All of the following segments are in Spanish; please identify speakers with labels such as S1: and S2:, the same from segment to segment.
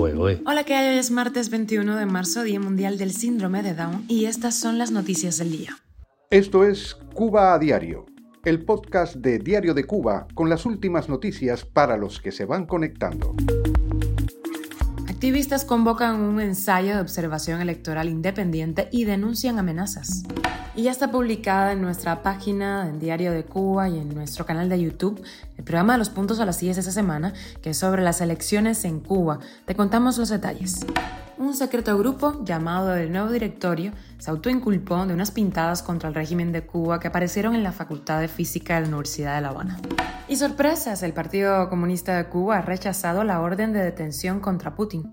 S1: Pues.
S2: Hola, ¿qué hay? Hoy es martes 21 de marzo, Día Mundial del Síndrome de Down, y estas son las noticias del día.
S3: Esto es Cuba a Diario, el podcast de Diario de Cuba con las últimas noticias para los que se van conectando.
S2: Activistas convocan un ensayo de observación electoral independiente y denuncian amenazas. Y ya está publicada en nuestra página en Diario de Cuba y en nuestro canal de YouTube el programa de los puntos a las 10 de esta semana, que es sobre las elecciones en Cuba. Te contamos los detalles. Un secreto grupo llamado el Nuevo Directorio se autoinculpó de unas pintadas contra el régimen de Cuba que aparecieron en la Facultad de Física de la Universidad de La Habana. Y sorpresas, el Partido Comunista de Cuba ha rechazado la orden de detención contra Putin.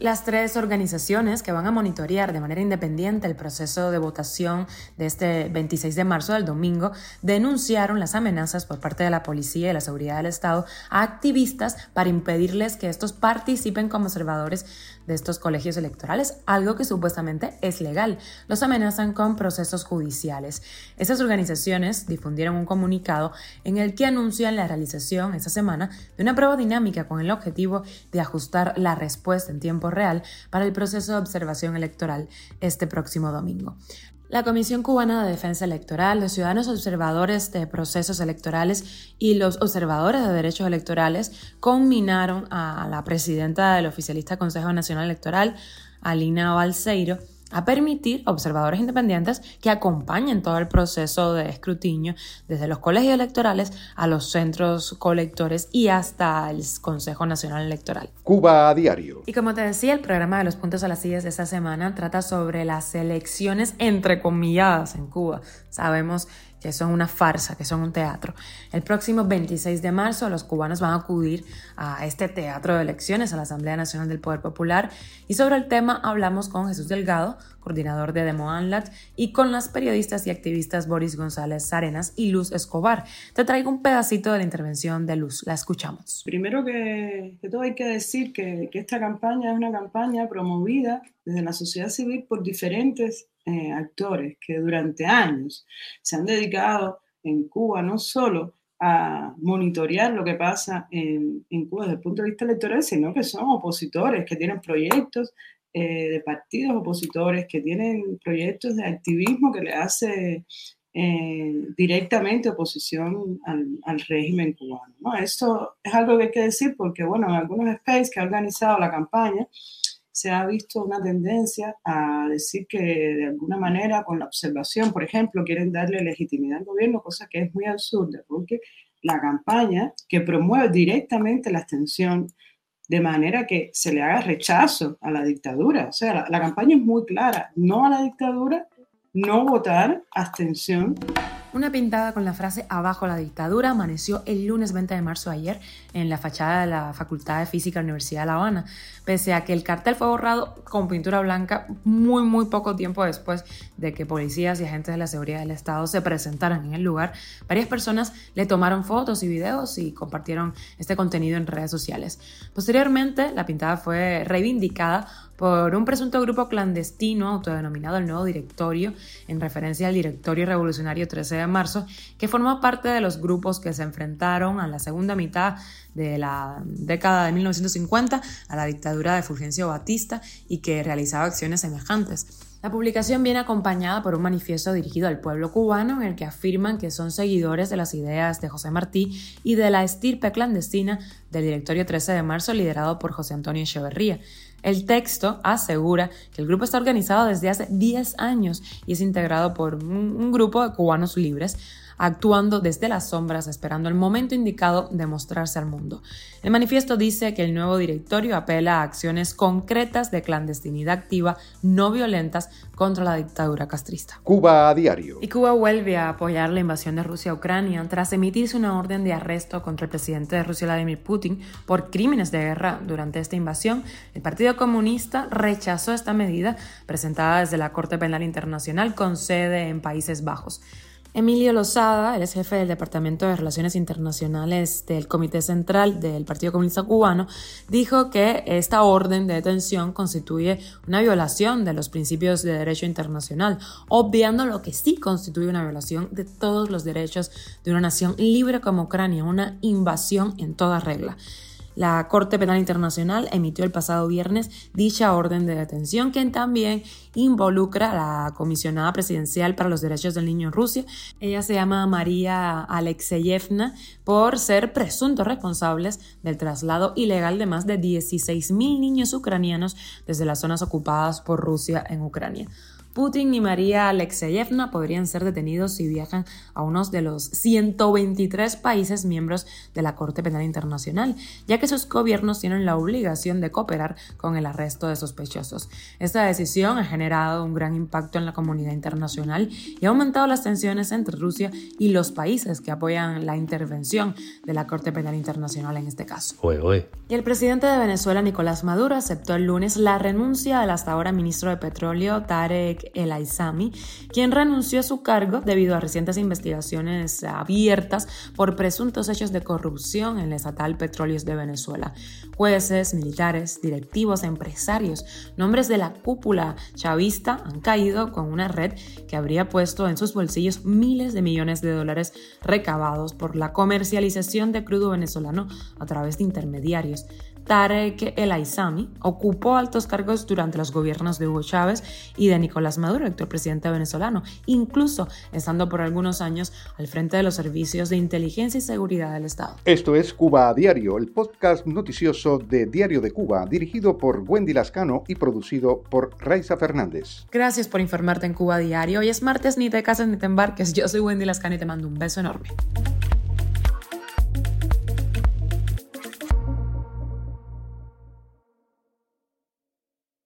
S2: Las tres organizaciones que van a monitorear de manera independiente el proceso de votación de este 26 de marzo del domingo denunciaron las amenazas por parte de la policía y la seguridad del Estado a activistas para impedirles que estos participen como observadores de estos colegios electorales, algo que supuestamente es legal. Los amenazan con procesos judiciales. Estas organizaciones difundieron un comunicado en el que anuncian la realización esta semana de una prueba dinámica con el objetivo de ajustar la respuesta en tiempo real para el proceso de observación electoral este próximo domingo. La Comisión Cubana de Defensa Electoral, los ciudadanos observadores de procesos electorales y los observadores de derechos electorales conminaron a la presidenta del oficialista Consejo Nacional Electoral, Alina Balseiro, a permitir observadores independientes que acompañen todo el proceso de escrutinio desde los colegios electorales a los centros colectores y hasta el Consejo Nacional Electoral.
S3: Cuba a diario.
S2: Y como te decía, el programa de los puntos a las sillas de esta semana trata sobre las elecciones entrecomilladas en Cuba. Sabemos que son una farsa, que son un teatro. El próximo 26 de marzo los cubanos van a acudir a este teatro de elecciones, a la Asamblea Nacional del Poder Popular, y sobre el tema hablamos con Jesús Delgado, coordinador de Demo Anlat, y con las periodistas y activistas Boris González Arenas y Luz Escobar. Te traigo un pedacito de la intervención de Luz, la escuchamos.
S4: Primero que, todo hay que decir que esta campaña es una campaña promovida desde la sociedad civil por diferentes eh, actores que durante años se han dedicado en Cuba no solo a monitorear lo que pasa en, Cuba desde el punto de vista electoral, sino que son opositores, que tienen proyectos eh, de partidos opositores, que tienen proyectos de activismo que le hace eh, directamente oposición al, régimen cubano. ¿no? Esto es algo que hay que decir porque, bueno, en algunos space que ha organizado la campaña, se ha visto una tendencia a decir que de alguna manera con la observación, por ejemplo, quieren darle legitimidad al gobierno, cosa que es muy absurda, porque la campaña que promueve directamente la abstención de manera que se le haga rechazo a la dictadura, o sea, la, la campaña es muy clara, no a la dictadura, no votar, abstención.
S2: Una pintada con la frase Abajo la dictadura amaneció el lunes 20 de marzo ayer en la fachada de la Facultad de Física de la Universidad de La Habana, pese a que el cartel fue borrado con pintura blanca muy muy poco tiempo después de que policías y agentes de la seguridad del Estado se presentaran en el lugar. Varias personas le tomaron fotos y videos y compartieron este contenido en redes sociales. Posteriormente, la pintada fue reivindicada por un presunto grupo clandestino autodenominado el Nuevo Directorio, en referencia al Directorio Revolucionario 13 de marzo, que formó parte de los grupos que se enfrentaron a la segunda mitad de la década de 1950 a la dictadura de Fulgencio Batista y que realizaba acciones semejantes. La publicación viene acompañada por un manifiesto dirigido al pueblo cubano en el que afirman que son seguidores de las ideas de José Martí y de la estirpe clandestina del Directorio 13 de marzo liderado por José Antonio Echeverría. El texto asegura que el grupo está organizado desde hace 10 años y es integrado por un, grupo de cubanos libres actuando desde las sombras, esperando el momento indicado de mostrarse al mundo. El manifiesto dice que el nuevo directorio apela a acciones concretas de clandestinidad activa, no violentas, contra la dictadura castrista.
S3: Cuba a diario.
S2: Y Cuba vuelve a apoyar la invasión de Rusia a Ucrania tras emitirse una orden de arresto contra el presidente de Rusia, Vladimir Putin, por crímenes de guerra durante esta invasión. El Partido Comunista rechazó esta medida presentada desde la Corte Penal Internacional con sede en Países Bajos. Emilio Lozada, él es jefe del Departamento de Relaciones Internacionales del Comité Central del Partido Comunista Cubano, dijo que esta orden de detención constituye una violación de los principios de derecho internacional, obviando lo que sí constituye una violación de todos los derechos de una nación libre como Ucrania, una invasión en toda regla. La Corte Penal Internacional emitió el pasado viernes dicha orden de detención que también involucra a la comisionada presidencial para los derechos del niño en Rusia. Ella se llama María Alexeyevna por ser presuntos responsables del traslado ilegal de más de 16.000 niños ucranianos desde las zonas ocupadas por Rusia en Ucrania. Putin y María Alexeyevna podrían ser detenidos si viajan a uno de los 123 países miembros de la Corte Penal Internacional, ya que sus gobiernos tienen la obligación de cooperar con el arresto de sospechosos. Esta decisión ha generado un gran impacto en la comunidad internacional y ha aumentado las tensiones entre Rusia y los países que apoyan la intervención de la Corte Penal Internacional en este caso. Y el presidente de Venezuela, Nicolás Maduro, aceptó el lunes la renuncia del hasta ahora ministro de Petróleo, Tarek el Aizami, quien renunció a su cargo debido a recientes investigaciones abiertas por presuntos hechos de corrupción en la estatal Petróleos de Venezuela. Jueces, militares, directivos, empresarios, nombres de la cúpula chavista han caído con una red que habría puesto en sus bolsillos miles de millones de dólares recabados por la comercialización de crudo venezolano a través de intermediarios. Tarek El Aizami ocupó altos cargos durante los gobiernos de Hugo Chávez y de Nicolás Maduro, el actual presidente venezolano, incluso estando por algunos años al frente de los servicios de inteligencia y seguridad del Estado.
S3: Esto es Cuba a Diario, el podcast noticioso de Diario de Cuba, dirigido por Wendy Lascano y producido por Raiza Fernández.
S2: Gracias por informarte en Cuba a Diario. Hoy es martes, ni te casas ni te embarques. Yo soy Wendy Lascano y te mando un beso enorme.